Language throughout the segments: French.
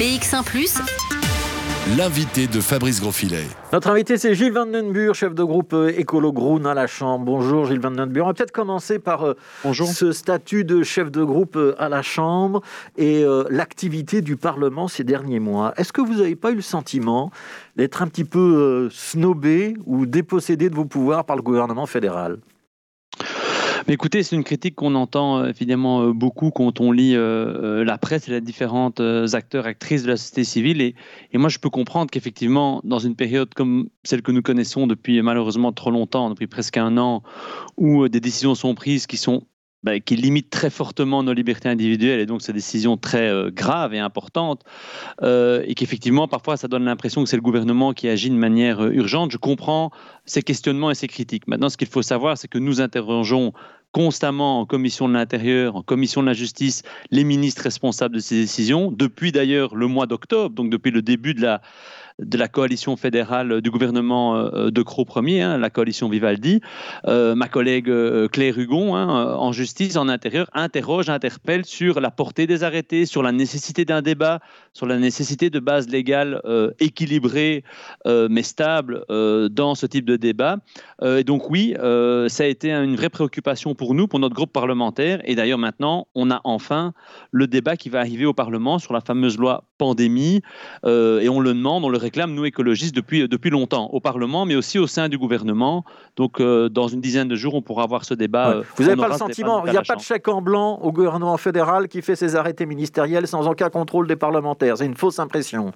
BX1 ⁇ L'invité de Fabrice Grosfilet. Notre invité, c'est Gilles Van Den Buur, chef de groupe euh, Écolo Groen à la Chambre. Bonjour Gilles Van Den Buur. On va peut-être commencer par euh, ce statut de chef de groupe euh, à la Chambre et l'activité du Parlement ces derniers mois. Est-ce que vous n'avez pas eu le sentiment d'être un petit peu snobé ou dépossédé de vos pouvoirs par le gouvernement fédéral? Mais écoutez, c'est une critique qu'on entend euh, évidemment euh, beaucoup quand on lit euh, la presse et les différents acteurs, actrices de la société civile. Et, moi, je peux comprendre qu'effectivement, dans une période comme celle que nous connaissons depuis malheureusement trop longtemps, depuis presque un an, où des décisions sont prises qui sont bah, qui limite très fortement nos libertés individuelles et donc ces décisions très euh, graves et importantes, et qu'effectivement, parfois, ça donne l'impression que c'est le gouvernement qui agit de manière urgente. Je comprends ces questionnements et ces critiques. Maintenant, ce qu'il faut savoir, c'est que nous interrogeons constamment en commission de l'Intérieur, en commission de la Justice, les ministres responsables de ces décisions, depuis d'ailleurs le mois d'octobre, donc depuis le début de la, de la coalition fédérale du gouvernement euh, de Crot Ier, hein, la coalition Vivaldi. Euh, ma collègue euh, Claire Hugon, hein, en justice, en intérieur, interroge, interpelle sur la portée des arrêtés, sur la nécessité d'un débat, sur la nécessité de bases légales équilibrées mais stables dans ce type de débat. et donc oui, ça a été une vraie préoccupation pour nous, pour notre groupe parlementaire. Et d'ailleurs maintenant, on a enfin le débat qui va arriver au Parlement sur la fameuse loi pandémie. et on le demande, on le réclame, nous écologistes, depuis, depuis longtemps, au Parlement, mais aussi au sein du gouvernement. Donc, euh, dans une dizaine de jours, on pourra avoir ce débat. Euh, Vous n'avez pas le sentiment, il n'y a pas de chèque en blanc au gouvernement fédéral qui fait ses arrêtés ministériels sans aucun contrôle des parlementaires? C'est une fausse impression.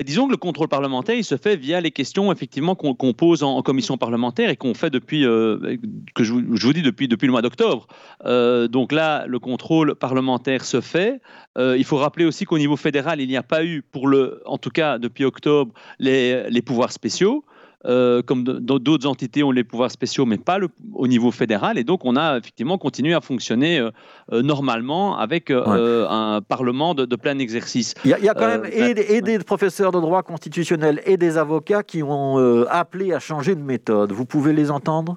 Ben, disons que le contrôle parlementaire, se fait via les questions effectivement qu'on pose en, commission parlementaire et qu'on fait depuis, euh, que je, vous dis depuis, le mois d'octobre. Euh, donc là, le contrôle parlementaire se fait. Euh, il faut rappeler aussi qu'au niveau fédéral, il n'y a pas eu, pour le, en tout cas depuis octobre, les pouvoirs spéciaux. Euh, comme d'autres entités ont les pouvoirs spéciaux, mais pas au niveau fédéral. Et donc, on a effectivement continué à fonctionner euh, euh, normalement avec un Parlement de, plein exercice. Il y, a quand même et, des professeurs de droit constitutionnel et des avocats qui ont appelé à changer de méthode. Vous pouvez les entendre?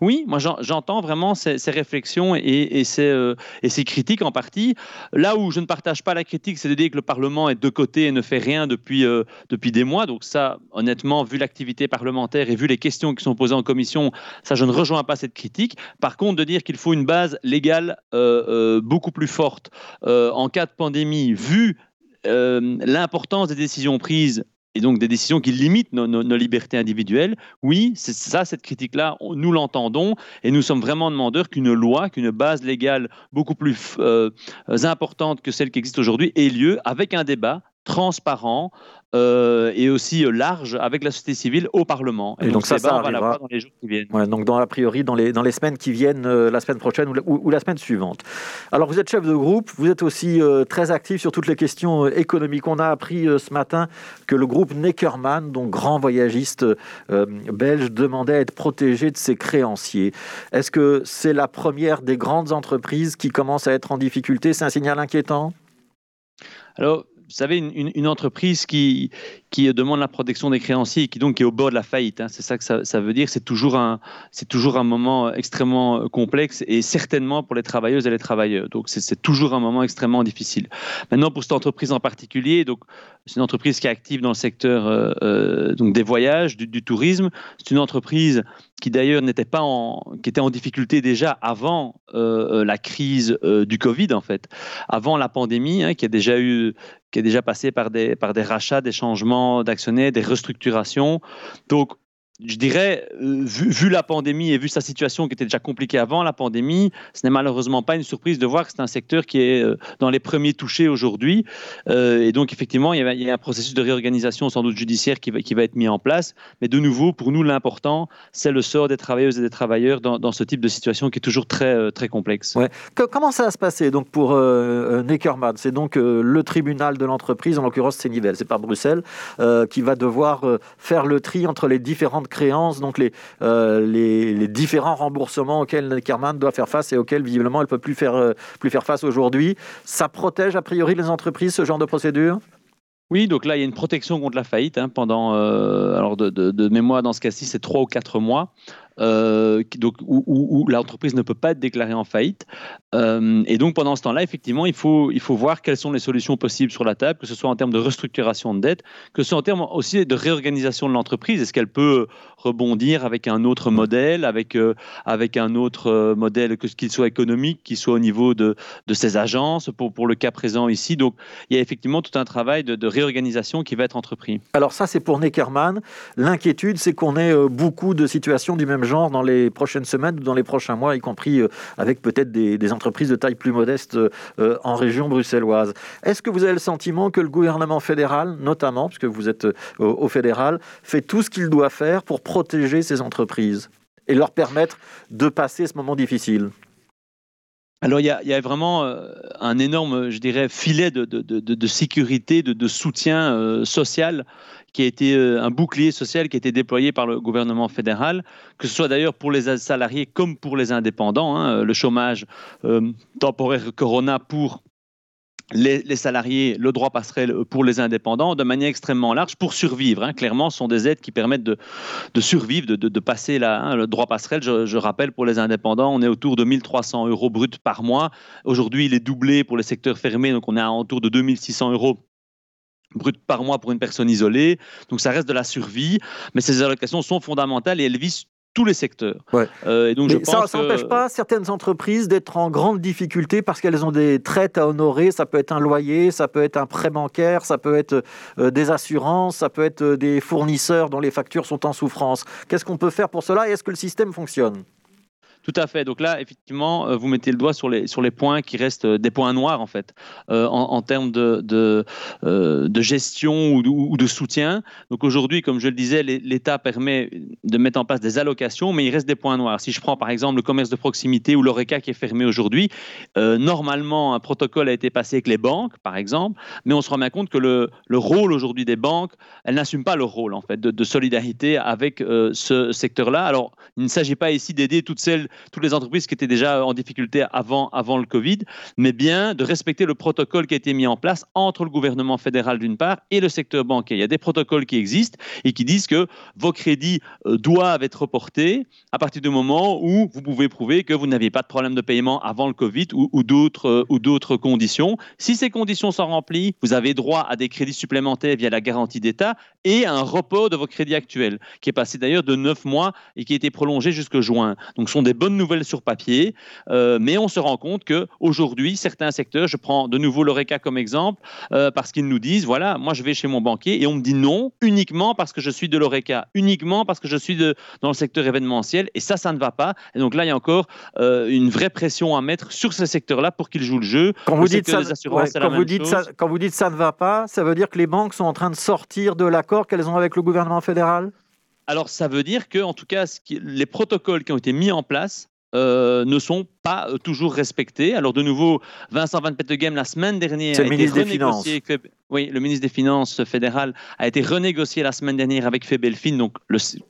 Oui, moi j'entends vraiment ces, réflexions et, euh, et, ces, critiques en partie. Là où je ne partage pas la critique, c'est de dire que le Parlement est de côté et ne fait rien depuis, euh, depuis des mois. Donc ça, honnêtement, vu l'activité parlementaire et vu les questions qui sont posées en commission, ça, je ne rejoins pas cette critique. Par contre, de dire qu'il faut une base légale euh, beaucoup plus forte en cas de pandémie, vu l'importance des décisions prises et donc des décisions qui limitent nos, libertés individuelles, oui, c'est ça, cette critique-là, nous l'entendons. Et nous sommes vraiment demandeurs qu'une loi, qu'une base légale beaucoup plus euh, importante que celle qui existe aujourd'hui ait lieu avec un débat transparent, euh, et aussi euh, large avec la société civile au Parlement. Et, donc, ça, ça va dans les jours qui viennent. donc dans, a priori dans les, dans les semaines qui viennent, euh, la semaine prochaine ou la, semaine suivante. Alors vous êtes chef de groupe, vous êtes aussi très actif sur toutes les questions économiques. On a appris ce matin que le groupe Neckermann, donc grand voyagiste belge, demandait à être protégé de ses créanciers. Est-ce que c'est la première des grandes entreprises qui commence à être en difficulté? C'est un signal inquiétant? Alors, vous savez, une, entreprise qui, qui demande la protection des créanciers et qui donc est au bord de la faillite, hein, c'est ça que ça, veut dire. C'est toujours, un, toujours un moment extrêmement complexe et certainement pour les travailleuses et les travailleurs. Donc c'est, toujours un moment extrêmement difficile. Maintenant, pour cette entreprise en particulier, c'est une entreprise qui est active dans le secteur euh, euh, donc des voyages, du tourisme. C'est une entreprise qui d'ailleurs n'était pas en, qui était en difficulté déjà avant euh, la crise du Covid en fait, avant la pandémie, hein, qui a déjà eu qui est déjà passé par des, par des rachats, des changements d'actionnaires, des restructurations. Donc, je dirais, euh, vu, la pandémie et vu sa situation qui était déjà compliquée avant la pandémie, ce n'est malheureusement pas une surprise de voir que c'est un secteur qui est euh, dans les premiers touchés aujourd'hui. Euh, et donc, effectivement, il y, a, un processus de réorganisation sans doute judiciaire qui va, être mis en place. Mais de nouveau, pour nous, l'important, c'est le sort des travailleuses et des travailleurs dans, ce type de situation qui est toujours très, très complexe. Ouais. comment ça va se passer donc, pour Neckermann? C'est donc le tribunal de l'entreprise, en l'occurrence c'est Nivelles, c'est pas Bruxelles, qui va devoir faire le tri entre les différentes créances, donc euh, les, les, différents remboursements auxquels Kerman doit faire face et auxquels visiblement elle ne peut plus faire, euh, plus faire face aujourd'hui. Ça protège a priori les entreprises, ce genre de procédure? Oui, donc là, il y a une protection contre la faillite hein, pendant, euh, alors de, de, mémoire, dans ce cas-ci, c'est trois ou quatre mois. donc, où, l'entreprise ne peut pas être déclarée en faillite. Euh, et donc pendant ce temps-là, effectivement, il faut, il faut voir quelles sont les solutions possibles sur la table, que ce soit en termes de restructuration de dette, que ce soit en termes aussi de réorganisation de l'entreprise. Est-ce qu'elle peut rebondir avec un autre modèle, avec, euh, avec un autre euh, modèle, que qu'il soit économique, qu'il soit au niveau de, de ses agences, pour, pour le cas présent ici? Donc il y a effectivement tout un travail de, de réorganisation qui va être entrepris. Alors ça, c'est pour Neckermann. L'inquiétude, c'est qu'on ait beaucoup de situations du même genre dans les prochaines semaines ou dans les prochains mois, y compris avec peut-être des, des entreprises de taille plus modeste euh, en région bruxelloise. Est-ce que vous avez le sentiment que le gouvernement fédéral, notamment, puisque vous êtes euh, au fédéral, fait tout ce qu'il doit faire pour protéger ces entreprises et leur permettre de passer ce moment difficile? Alors, il y, a, vraiment euh, un énorme, je dirais, filet de, sécurité, de, soutien social qui a été un bouclier social qui a été déployé par le gouvernement fédéral, que ce soit d'ailleurs pour les salariés comme pour les indépendants. Hein, le chômage temporaire Corona pour les, salariés, le droit passerelle pour les indépendants de manière extrêmement large pour survivre. Hein. Clairement, ce sont des aides qui permettent de, survivre, de, passer hein. le droit passerelle. Je, rappelle, pour les indépendants, on est autour de 1300 euros bruts par mois. Aujourd'hui, il est doublé pour les secteurs fermés, donc on est à autour de 2600 euros brut par mois pour une personne isolée. Donc ça reste de la survie, mais ces allocations sont fondamentales et elles visent tous les secteurs. Euh, et donc je ça n'empêche pas certaines entreprises d'être en grande difficulté parce qu'elles ont des traites à honorer. Ça peut être un loyer, ça peut être un prêt bancaire, ça peut être euh, des assurances, ça peut être des fournisseurs dont les factures sont en souffrance. Qu'est-ce qu'on peut faire pour cela et est-ce que le système fonctionne? Tout à fait. Donc là, effectivement, euh, vous mettez le doigt sur les, sur les points qui restent euh, des points noirs, en fait, euh, en, termes de, de, gestion ou de, soutien. Donc aujourd'hui, comme je le disais, l'État permet de mettre en place des allocations, mais il reste des points noirs. Si je prends par exemple le commerce de proximité ou l'ORECA qui est fermé aujourd'hui, normalement, un protocole a été passé avec les banques, par exemple, mais on se rend bien compte que le, le rôle aujourd'hui des banques, elles n'assument pas leur rôle, en fait, de, solidarité avec ce secteur-là. Alors, il ne s'agit pas ici d'aider toutes celles toutes les entreprises qui étaient déjà en difficulté avant, avant le Covid, mais bien de respecter le protocole qui a été mis en place entre le gouvernement fédéral d'une part et le secteur bancaire. Il y a des protocoles qui existent et qui disent que vos crédits euh, doivent être reportés à partir du moment où vous pouvez prouver que vous n'aviez pas de problème de paiement avant le Covid ou, ou d'autres euh, ou d'autres conditions. Si ces conditions sont remplies, vous avez droit à des crédits supplémentaires via la garantie d'État et à un report de vos crédits actuels, qui est passé d'ailleurs de 9 mois et qui a été prolongé jusque juin. Donc ce sont des bonnes nouvelles sur papier, euh, mais on se rend compte qu'aujourd'hui, certains secteurs, je prends de nouveau l'ORECA comme exemple, euh, parce qu'ils nous disent, voilà, moi je vais chez mon banquier et on me dit non uniquement parce que je suis de l'ORECA, uniquement parce que je suis de, dans le secteur événementiel, et ça, ça ne va pas. Et donc là, il y a encore euh, une vraie pression à mettre sur ces secteurs-là pour qu'ils jouent le jeu. Quand vous, dites ça, quand, vous dites ça, quand vous dites ça ne va pas, ça veut dire que les banques sont en train de sortir de l'accord qu'elles ont avec le gouvernement fédéral? Alors, ça veut dire que, en tout cas, les protocoles qui ont été mis en place euh, ne sont pas euh, toujours respectés. Alors de nouveau, Vincent Van Petegem la semaine dernière a été renégocié. oui, le ministre des Finances fédéral a été renégocié la semaine dernière avec Febelfin, donc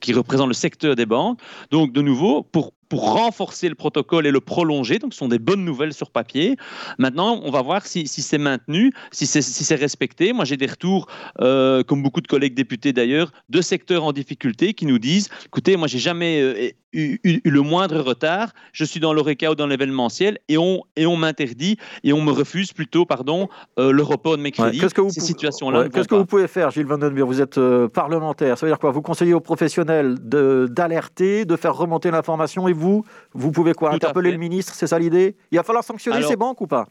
qui représente le secteur des banques. Donc de nouveau, pour pour renforcer le protocole et le prolonger. Donc, ce sont des bonnes nouvelles sur papier. Maintenant, on va voir si, c'est maintenu, si c'est si respecté. Moi, j'ai des retours, euh, comme beaucoup de collègues députés d'ailleurs, de secteurs en difficulté qui nous disent écoutez, moi, j'ai jamais eu, le moindre retard. Je suis dans l'ORECA ou dans l'événementiel et on, et on m'interdit et on me refuse plutôt pardon, euh, le report de mes crédits. qu'est-ce que vous, Ces situations-là qu'est-ce que vous pouvez faire, Gilles Van Den Vous êtes euh, parlementaire. Ça veut dire quoi? Vous conseillez aux professionnels d'alerter, de, faire remonter l'information et vous, vous pouvez quoi? Interpeller le ministre C'est ça l'idée? Il va falloir sanctionner ces banques ou pas?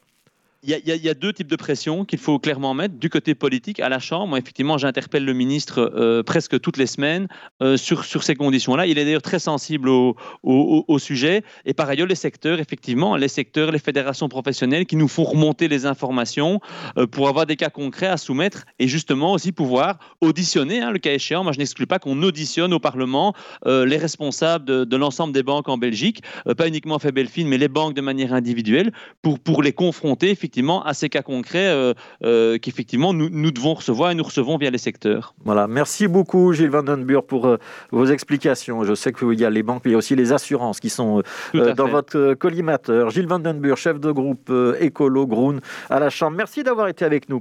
Il y, a deux types de pression qu'il faut clairement mettre. Du côté politique, à la Chambre, moi, effectivement, j'interpelle le ministre euh, presque toutes les semaines euh, sur, sur ces conditions-là. Il est d'ailleurs très sensible au, au, sujet. Et par ailleurs, les secteurs, effectivement, les secteurs, les fédérations professionnelles qui nous font remonter les informations euh, pour avoir des cas concrets à soumettre et justement aussi pouvoir auditionner, hein, le cas échéant. Moi, je n'exclus pas qu'on auditionne au Parlement les responsables de, l'ensemble des banques en Belgique, pas uniquement Febelfin, mais les banques de manière individuelle, pour, pour les confronter, effectivement à ces cas concrets euh, euh, qu'effectivement nous, nous, devons recevoir et nous recevons via les secteurs. Voilà, merci beaucoup Gilles Vandenburg pour euh, vos explications. Je sais qu'il y a les banques, mais il y a aussi les assurances qui sont dans votre collimateur. Gilles Vandenburg, chef de groupe écolo Groen à la Chambre. Merci d'avoir été avec nous.